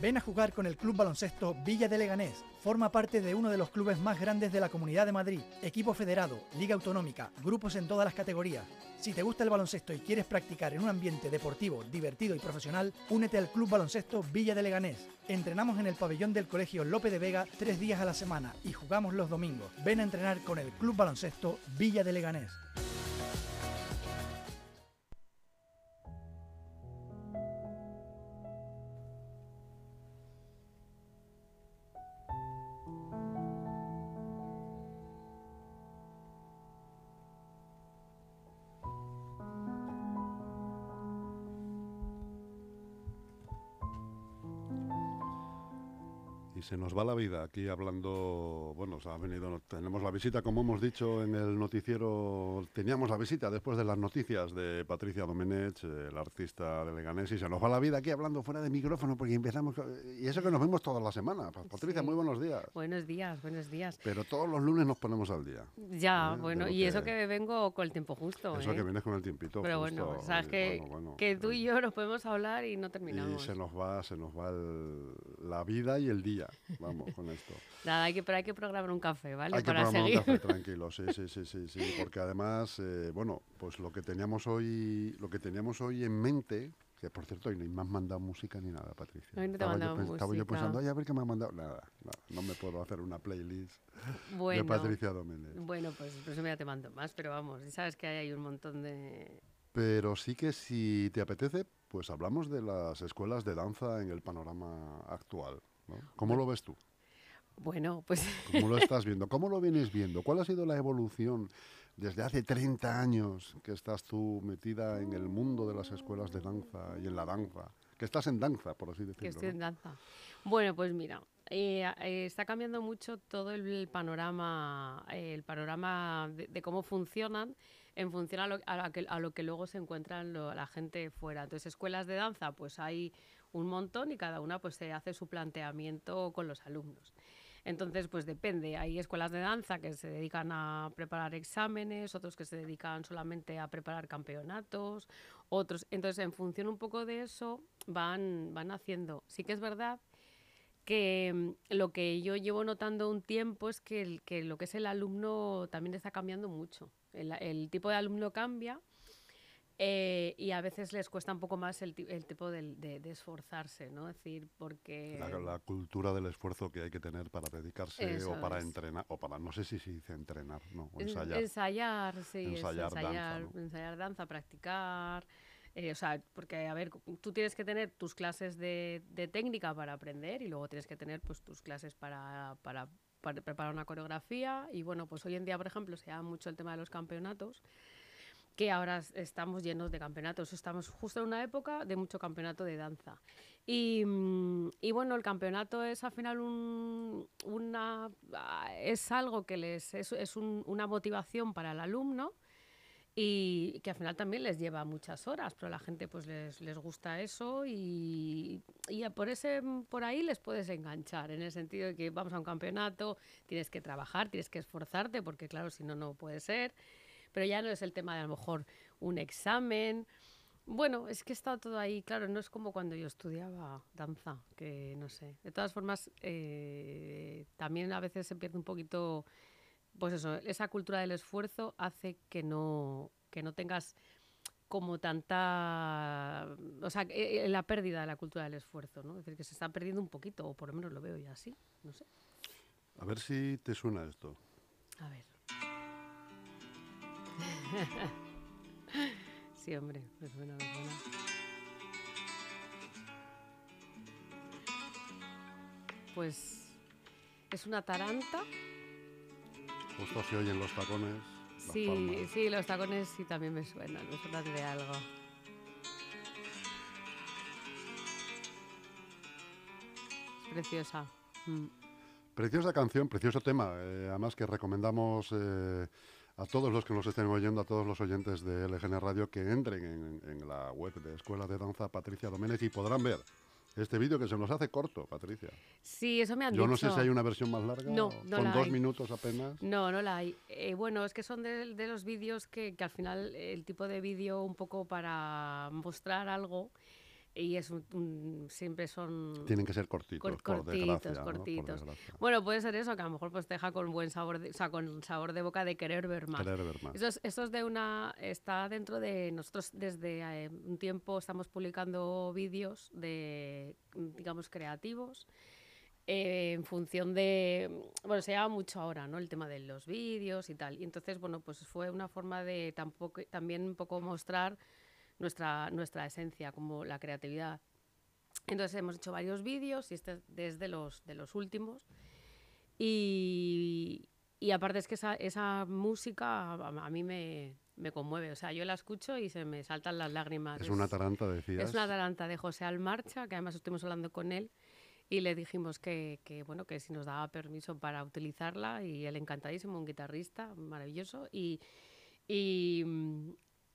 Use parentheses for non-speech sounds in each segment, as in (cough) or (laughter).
Ven a jugar con el Club Baloncesto Villa de Leganés. Forma parte de uno de los clubes más grandes de la Comunidad de Madrid. Equipo federado, liga autonómica, grupos en todas las categorías. Si te gusta el baloncesto y quieres practicar en un ambiente deportivo, divertido y profesional, únete al Club Baloncesto Villa de Leganés. Entrenamos en el pabellón del Colegio Lope de Vega tres días a la semana y jugamos los domingos. Ven a entrenar con el Club Baloncesto Villa de Leganés. Se nos va la vida aquí hablando, bueno, ha venido, tenemos la visita, como hemos dicho en el noticiero, teníamos la visita después de las noticias de Patricia Domenech, el artista de Leganés, y se nos va la vida aquí hablando fuera de micrófono porque empezamos, y eso que nos vemos todas las semanas. Patricia, muy buenos días. Buenos días, buenos días. Pero todos los lunes nos ponemos al día. Ya, ¿eh? bueno, y eso que vengo con el tiempo justo. Eso ¿eh? que vienes con el tiempito. Pero bueno, sabes que, que tú y yo nos podemos hablar y no terminamos. Y se nos va, se nos va la vida y el día. Vamos con esto. Nada, hay que, pero hay que programar un café, ¿vale? Hay que programar un café, (laughs) tranquilo, sí, sí, sí, sí, sí, porque además, eh, bueno, pues lo que teníamos hoy, lo que teníamos hoy en mente, que por cierto, hoy no me has mandado música ni nada, Patricia. Hoy no te estaba, yo, música. estaba yo pensando, ay, a ver qué me ha mandado. Nada, nada, no me puedo hacer una playlist de Patricia Doménez. Bueno, pues eso ya te mando más, pero vamos, sabes que hay un montón de... Pero sí que si te apetece, pues hablamos de las escuelas de danza en el panorama actual. ¿Cómo lo ves tú? Bueno, pues... ¿Cómo lo (laughs) estás viendo? ¿Cómo lo vienes viendo? ¿Cuál ha sido la evolución desde hace 30 años que estás tú metida en el mundo de las escuelas de danza y en la danza? Que estás en danza, por así decirlo. Que estoy en danza. Bueno, pues mira, eh, eh, está cambiando mucho todo el panorama, el panorama de, cómo funcionan en función a lo, a lo, que, luego se encuentran la gente fuera. Entonces, escuelas de danza, pues hay un montón y cada una pues se hace su planteamiento con los alumnos. Entonces, pues depende. Hay escuelas de danza que se dedican a preparar exámenes, otros que se dedican solamente a preparar campeonatos, otros. Entonces, en función un poco de eso, van, van haciendo. Sí que es verdad que mm, lo que yo llevo notando un tiempo es que, que lo que es el alumno también está cambiando mucho. El, el tipo de alumno cambia eh, y a veces les cuesta un poco más el, el tipo de, de, esforzarse, ¿no? Es decir, porque... La, cultura del esfuerzo que hay que tener para dedicarse o para entrenar, o para, no sé si se dice entrenar, ¿no? O ensayar. Ensayar, sí. Ensayar, ensayar danza, ensayar danza, practicar... Eh, o sea, porque, a ver, tú tienes que tener tus clases de, de, técnica para aprender y luego tienes que tener pues tus clases para, para, para preparar una coreografía y bueno, pues hoy en día, por ejemplo, se llama mucho el tema de los campeonatos que ahora estamos llenos de campeonatos. Estamos justo en una época de mucho campeonato de danza. Y, mm, y bueno, el campeonato es al final un, una, es algo que les es, es un, una motivación para el alumno y que al final también les lleva muchas horas, pero a la gente pues les, les gusta eso y, y, por, ese, por ahí les puedes enganchar, en el sentido de que vamos a un campeonato, tienes que trabajar, tienes que esforzarte, porque claro, si no, no puede ser pero ya no es el tema de a lo mejor un examen. Bueno, es que está todo ahí, claro, no es como cuando yo estudiaba danza, que no sé. De todas formas, eh, también a veces se pierde un poquito, pues eso, esa cultura del esfuerzo hace que no, que no tengas como tanta, o sea, eh, eh, la pérdida de la cultura del esfuerzo, ¿no? Es decir, que se está perdiendo un poquito, o por lo menos lo veo ya así, no sé. A ver si te suena esto. A ver. (laughs) sí, hombre, me suena, me suena. Pues es una taranta. Justo se oyen los tacones. Sí, sí, los tacones sí también me suenan, me suenan de algo. Es preciosa. Mm. Preciosa canción, precioso tema. Eh, además que recomendamos eh, a todos los que nos estén oyendo, a todos los oyentes de LGN Radio, que entren en, la web de Escuela de Danza Patricia Doménez y podrán ver este vídeo que se nos hace corto, Patricia. Sí, eso me han Yo dicho. no sé si hay una versión más larga. No, no Con dos minutos apenas. No, no la hay. Eh, bueno, es que son de, los vídeos que, que, al final el tipo de vídeo un poco para mostrar algo y es un, siempre son tienen que ser cortitos cortitos cortitos bueno puede ser eso que a lo mejor pues te deja con buen sabor de, o sea con sabor de boca de querer ver más, querer ver más. Eso, es, eso es de una está dentro de nosotros desde eh, un tiempo estamos publicando vídeos de digamos creativos eh, en función de, bueno, se llama mucho ahora, ¿no? El tema de los vídeos y tal. Y entonces, bueno, pues fue una forma de tampoco, también un poco mostrar nuestra, nuestra esencia, como la creatividad. Entonces hemos hecho varios vídeos y este desde los, de los últimos. Y, y aparte es que esa, esa música a, mí me, me, conmueve. O sea, yo la escucho y se me saltan las lágrimas. Es, una taranta, decías. Es una taranta de José Almarcha, que además estuvimos hablando con él y le dijimos que, que, bueno que si nos daba permiso para utilizarla y él encantadísimo un guitarrista maravilloso y, y,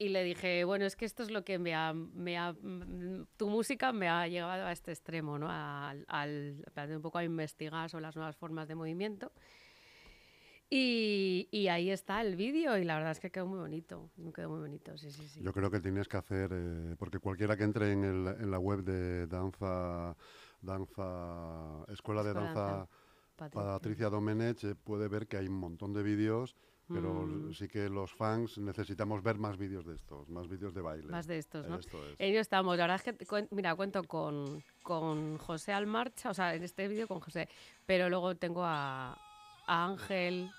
y le dije, bueno, es que esto es lo que me ha, me ha, mm, tu música me ha llevado a este extremo, ¿no? Al, al, un poco a investigar sobre las nuevas formas de movimiento. Y, y ahí está el vídeo y la verdad es que quedó muy bonito, quedó muy bonito, sí, sí, sí. Yo creo que tienes que hacer, eh, porque cualquiera que entre en, el, en, la web de danza, danza, escuela de danza, Patricia, Domenech, eh, puede ver que hay un montón de vídeos pero mm. sí que los fans necesitamos ver más vídeos de estos, más vídeos de baile. Más de estos, ¿no? Ellos estamos, la verdad es que, mira, cuento con, con José Almarcha, o sea, en este vídeo con José, pero luego tengo a, a Ángel,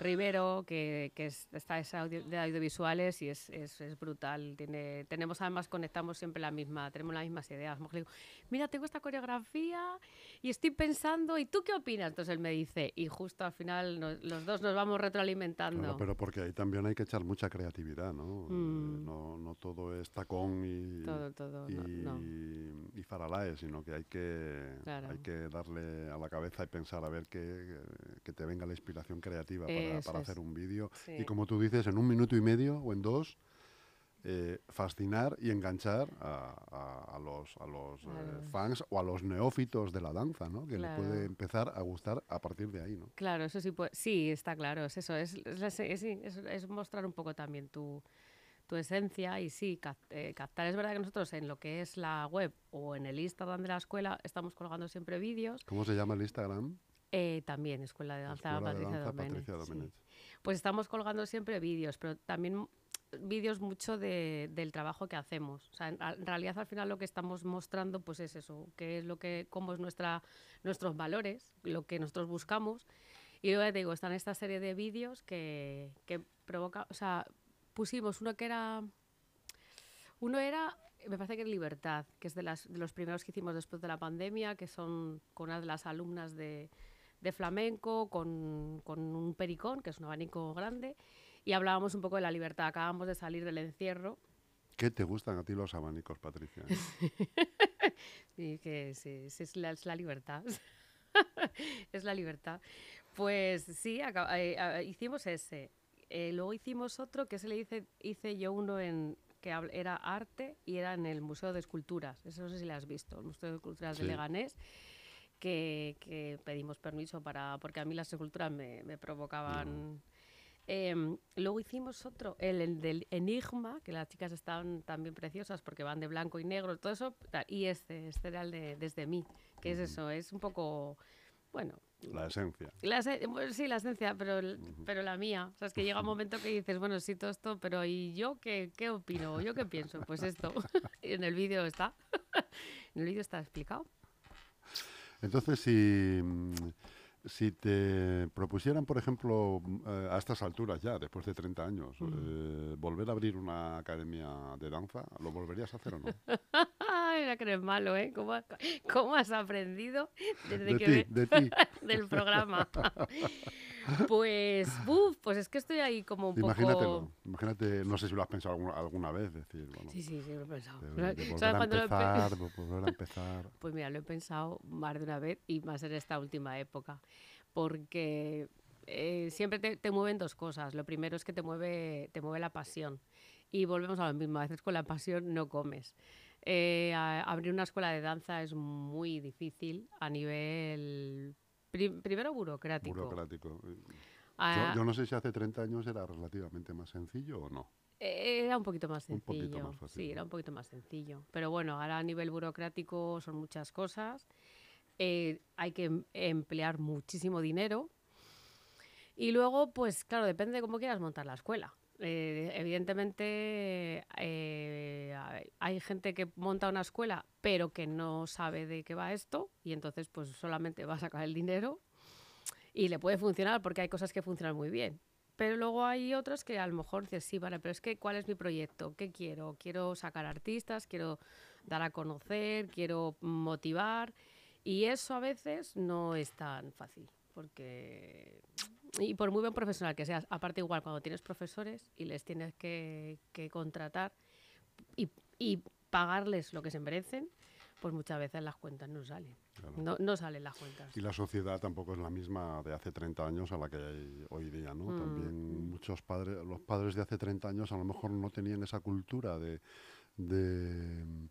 Rivero, que, que es, está de audiovisuales y es, es, es, brutal. Tiene, tenemos además, conectamos siempre la misma, tenemos las mismas ideas. Digo, mira, tengo esta coreografía y estoy pensando, ¿y tú qué opinas? Entonces él me dice, y justo al final los dos nos vamos retroalimentando. pero porque ahí también hay que echar mucha creatividad, ¿no? Mm. no, no, todo es tacón y, todo, todo, y, y faralae, sino que hay que, hay que darle a la cabeza y pensar a ver que, que te venga la inspiración creativa para, hacer un vídeo. Y como tú dices, en un minuto y medio o en dos, eh, fascinar y enganchar a, los, a los eh, fans o a los neófitos de la danza, ¿no? Que le puede empezar a gustar a partir de ahí, ¿no? Claro, eso sí, sí, está claro, es eso, es, es, mostrar un poco también tu, tu esencia y sí, eh, captar. Es verdad que nosotros en lo que es la web o en el Instagram de la escuela estamos colgando siempre vídeos. ¿Cómo se llama el Instagram? Eh, también, Escuela de Danza, Patricia, Domenech. Pues estamos colgando siempre vídeos, pero también vídeos mucho de, del trabajo que hacemos. O sea, en, realidad al final lo que estamos mostrando pues es eso, qué es lo que, cómo es nuestra, nuestros valores, lo que nosotros buscamos. Y luego te digo, están esta serie de vídeos que, que provoca, o sea, pusimos uno que era, uno era me parece que es Libertad, que es de, las, de los primeros que hicimos después de la pandemia, que son con una de las alumnas de, de flamenco con, con, un pericón, que es un abanico grande, y hablábamos un poco de la libertad. Acabamos de salir del encierro. ¿Qué te gustan a ti los abanicos, Patricia? (laughs) sí, que sí, es, la, es, la, libertad. (laughs) es la libertad. Pues sí, eh, hicimos ese. Eh, luego hicimos otro que se le hice, hice yo uno en que era arte y era en el Museo de Esculturas. Eso no sé si lo has visto, el Museo de Esculturas de Leganés que, pedimos permiso para, porque a mí las esculturas me, provocaban... Em, luego hicimos otro, el, del Enigma, que las chicas estaban también preciosas porque van de blanco y negro, todo eso, y este, este era el de Desde mí, que es eso, es un poco, bueno... La esencia. sí, la esencia, pero, pero la mía. O sea, es que llega un momento que dices, bueno, sí, todo esto, pero ¿y yo qué, qué opino? ¿Yo qué pienso? Pues esto. (laughs) en el vídeo está. (laughs) en el vídeo está explicado. Entonces, si, mm, si te propusieran, por ejemplo, mm, eh, a estas alturas ya, después de 30 años, eh, volver a abrir una academia de danza, ¿lo volverías a hacer o no? (laughs) Ay, que eres malo, ¿eh? ¿Cómo, cómo has aprendido desde de que de ti. (laughs) del programa? (laughs) (laughs) Pues, uf, pues es que estoy ahí como un Imagínatelo, poco... Imagínate, no sé si lo has pensado alguna, alguna vez, decir, bueno, Sí, sí, sí, lo he pensado. De, de volver, a empezar, volver a empezar. Pues mira, lo he pensado más de una vez y más en esta última época, porque eh, siempre te, te, mueven dos cosas. Lo primero es que te mueve, te mueve la pasión. Y volvemos a lo mismo, a veces con la pasión no comes. Eh, abrir una escuela de danza es muy difícil a nivel primero burocrático. Burocrático. Ah. yo, no sé si hace 30 años era relativamente más sencillo o no. Era un poquito más Un sencillo. poquito más fácil, sí, ¿no? era un poquito más sencillo. Pero bueno, ahora a nivel burocrático son muchas cosas. Eh, hay que em- emplear muchísimo dinero. Y luego, pues claro, depende de cómo quieras montar la escuela. Eh, evidentemente, eh, hay- gente que monta una escuela, pero que no sabe de qué va esto, y entonces, pues solamente va a sacar el dinero y le puede funcionar porque hay cosas que funcionan muy bien. Pero luego hay otros que a lo mejor dices, sí, vale, pero es que ¿cuál es mi proyecto? ¿Qué quiero? Quiero sacar artistas, quiero dar a conocer, quiero motivar. Y eso a veces no es tan fácil, porque... Y por muy buen profesional que seas, aparte igual cuando tienes profesores y les tienes que, que contratar y, y pagarles lo que se merecen, pues muchas veces las cuentas no salen. Claro. No, no salen las cuentas. Y la sociedad tampoco es la misma de hace 30 años a la que hay hoy día, ¿no? Mm, También muchos padres, los padres de hace 30 años a lo mejor no tenían esa cultura de, de,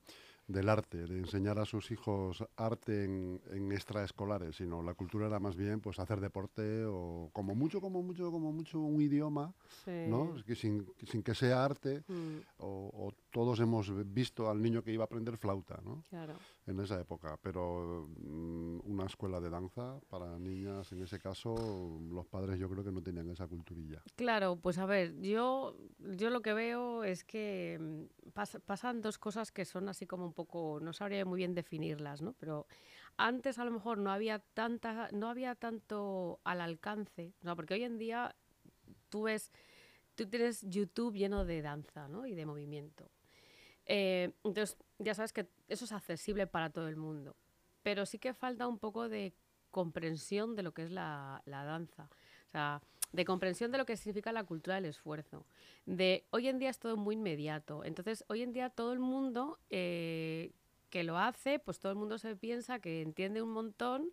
del arte, de enseñar a sus hijos arte en, en extraescolares, sino la cultura era más bien pues hacer deporte o como mucho, como mucho, como mucho un idioma, Sí. ¿no? Que sin, sin que sea arte, Mm, o, o todos hemos visto al niño que iba a aprender flauta, ¿no? claro. en esa época, pero mm, una escuela de danza para niñas, en ese caso, los padres yo creo que no tenían esa culturilla. Claro, pues a ver, yo, yo lo que veo es que mm, pas- pasan dos cosas que son así como un no sabría muy bien definirlas, ¿no? Pero antes a lo mejor no había tanta, no había tanto al alcance, ¿no? Porque hoy en día tú ves, tú tienes YouTube lleno de danza, ¿no? Y de movimiento. Eh, entonces, ya sabes que eso es accesible para todo el mundo. Pero sí que falta un poco de comprensión de lo que es la, la danza. O sea, de comprensión de lo que significa la cultura del esfuerzo. De hoy en día es todo muy inmediato. Entonces, hoy en día todo el mundo eh, que lo hace, pues todo el mundo se piensa que entiende un montón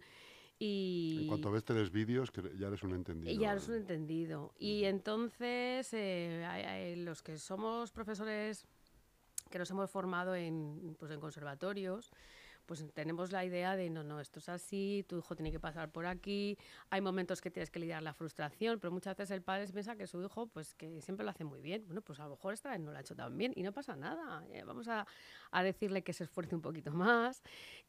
y... En cuanto ves tres vídeos, que ya eres un entendido. Ya es un entendido. Y entonces, eh, los que somos profesores que nos hemos formado en, pues, en conservatorios, pues tenemos la idea de, no, no, esto es así, tu hijo tiene que pasar por aquí, hay momentos que tienes que lidiar la frustración, pero muchas veces el padre piensa que su hijo, pues que siempre lo hace muy bien. Bueno, pues a lo mejor esta vez no lo ha hecho tan bien y no pasa nada. eh, vamos a, a decirle que se esfuerce un poquito más,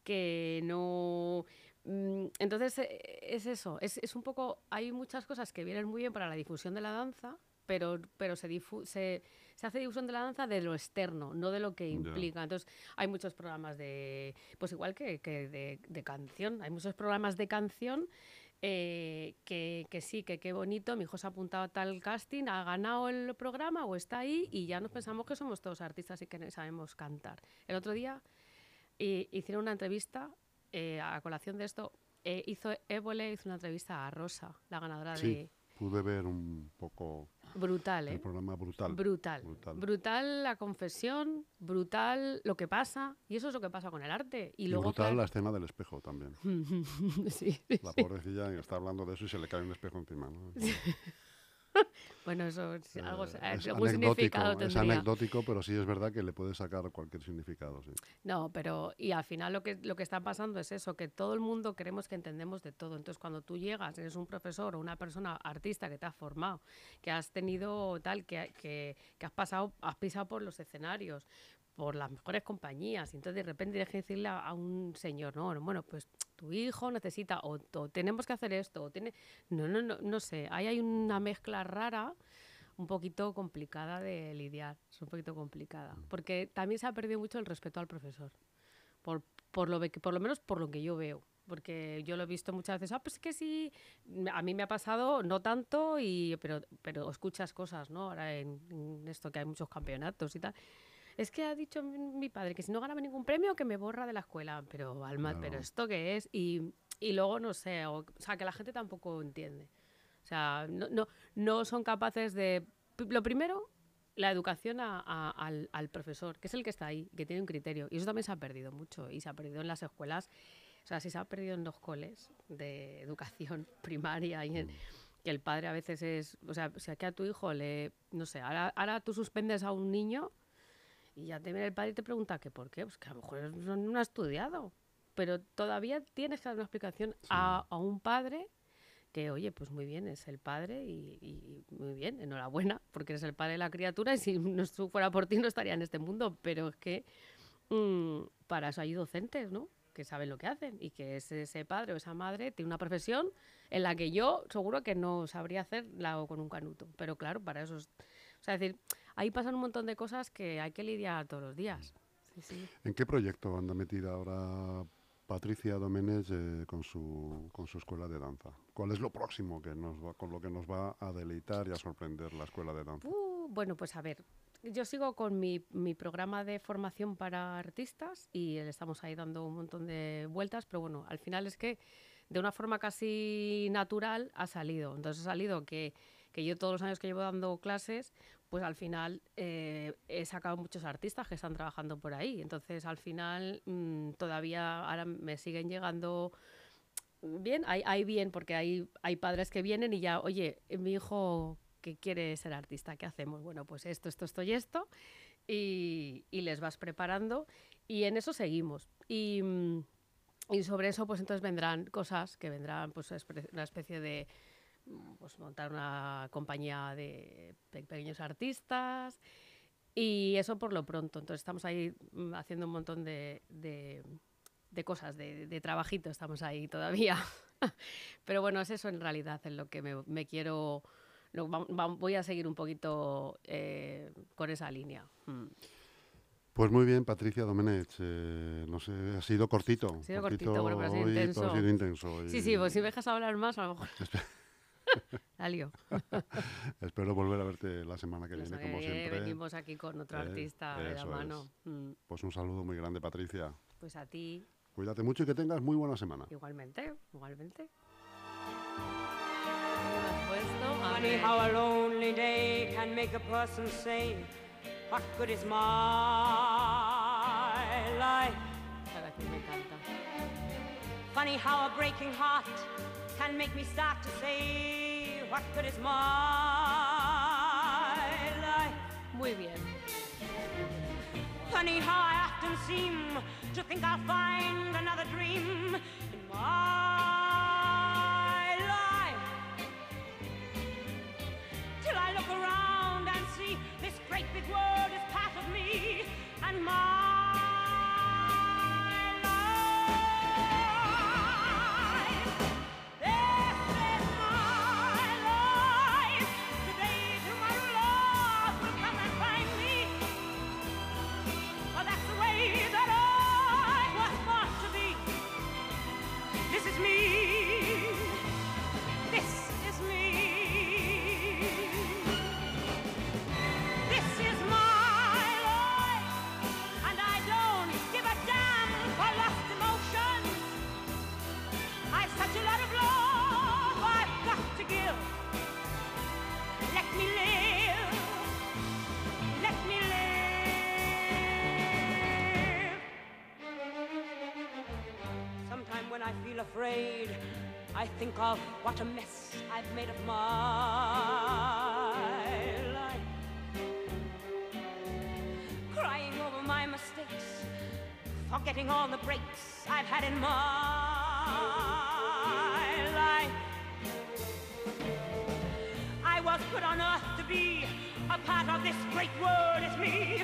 que no... Mm, Entonces, eh, es eso, es, es un poco, hay muchas cosas que vienen muy bien para la difusión de la danza, pero, pero se, difu- se, se hace difusión de la danza de lo externo, no de lo que implica. Entonces, hay muchos programas de, pues igual que, que de, de canción, hay muchos programas de canción eh, que, que sí, que qué bonito, mi hijo se ha apuntado a tal casting, ha ganado el programa o está ahí y ya nos pensamos que somos todos artistas y que sabemos cantar. El otro día eh, hicieron una entrevista eh, a colación de esto. hizo Évole hizo una entrevista a Rosa, la ganadora Sí, pude ver un poco Brutal, el ¿eh? programa brutal. Brutal. brutal. Brutal la confesión, brutal lo que pasa, y eso es lo que pasa con el arte. Y, Y luego brutal la claro- escena del espejo también. (laughs) sí, La sí. pobrecilla está hablando de eso y se le cae un espejo encima. ¿no? Bueno, eso es algo, Eh, eh, es algún significado es anecdótico, pero sí es verdad que le puede sacar cualquier significado. Sí. No, pero y al final lo que, lo que está pasando es eso, que todo el mundo creemos que entendemos de todo. Entonces, cuando tú llegas, eres un profesor o una persona artista que te has formado, que has tenido tal, que, que, que has pasado, has pisado por los escenarios, por las mejores compañías, y entonces de repente tienes que decirle a, un señor, no, bueno, pues tu hijo necesita, o, tenemos que hacer esto, o tiene. No, no, no, no sé. Ahí hay una mezcla rara un poquito complicada de lidiar, es un poquito complicada, porque también se ha perdido mucho el respeto al profesor, por, por, lo, por lo menos por lo que yo veo, porque yo lo he visto muchas veces, ah, pues es que sí, a mí me ha pasado, no tanto, y, pero, pero escuchas cosas, ¿no? Ahora en, en esto que hay muchos campeonatos y tal. Es que ha dicho mi padre que si no ganaba ningún premio que me borra de la escuela, pero Alma, pero esto qué es y, y luego no sé, o, o sea que la gente tampoco entiende. O sea, no, no, no son capaces de... Lo primero, la educación a- a- al, al profesor, que es el que está ahí, que tiene un criterio. Y eso también se ha perdido mucho. Y se ha perdido en las escuelas. O sea, si se ha perdido en los coles de educación (laughs) primaria y en- que el padre a veces es... O sea, si aquí a tu hijo le... No sé, ahora, ahora tú suspendes a un niño y ya te viene el padre y te pregunta que por qué. Pues que a lo mejor no, no ha estudiado. Pero todavía tienes que dar una explicación a, a un padre que oye, pues muy bien, es el padre y, y muy bien, enhorabuena, porque eres el padre de la criatura y si no fuera por ti no estaría en este mundo, pero es que mm, para eso hay docentes, ¿no? Que saben lo que hacen y que ese, ese padre o esa madre tiene una profesión en la que yo seguro que no sabría hacerla con un canuto, pero claro, para eso es, o sea, es decir, ahí pasan un montón de cosas que hay que lidiar todos los días. Sí, sí. ¿En qué proyecto anda metida ahora Patricia Domenech eh, con, su, con su escuela de danza? ¿Cuál es lo próximo que nos va, con lo que nos va a deleitar y a sorprender la escuela de danza? Uh, bueno, pues a ver, yo sigo con mi, mi programa de formación para artistas y le estamos ahí dando un montón de vueltas, pero bueno, al final es que de una forma casi natural ha salido. Entonces ha salido que, que yo todos los años que llevo dando clases, pues al final eh, he sacado muchos artistas que están trabajando por ahí. Entonces al final mm, todavía ahora me siguen llegando bien, hay, hay bien, porque hay, hay padres que vienen y ya, oye, mi hijo que quiere ser artista, ¿qué hacemos? Bueno, pues esto, esto, esto y esto. Y, y les vas preparando y en eso seguimos. Y, mm, y sobre eso, pues entonces vendrán cosas que vendrán, pues una especie de mm, pues montar una compañía de pe- pequeños artistas y eso por lo pronto. Entonces estamos ahí mm, haciendo un montón de, de- de cosas, de, de trabajito, estamos ahí todavía. (laughs) Pero bueno, es eso en realidad en lo que me, me quiero... lo- voy a seguir un poquito eh, con esa línea. Mm. Pues muy bien, Patricia Domenech. eh, no sé, ha sido cortito. Ha sido cortito, bueno, pero ha sido hoy, intenso. ha sido intenso. Sí, sí, pues si me dejas hablar más, a lo mejor... (laughs) Lío. (laughs) Espero volver a verte la semana que La viene, como que siempre. venimos aquí con otro Eh, artista de la mano. Mm, Pues un saludo muy grande, Patricia. Pues a ti, Cuídate mucho y que tengas muy buena semana. igualmente, igualmente. Funny how a lonely day can make a person say, What good is my life? Funny how a breaking heart can make me start to say, What good is my life? Muy bien. Funny how I often seem to think I'll find another dream in my life. Till I look around and see this great big world is part of me and my feel afraid, I think of what a mess I've made of my life. Crying over my mistakes, forgetting all the breaks I've had in my life. I was put on earth to be a part of this great world it's me.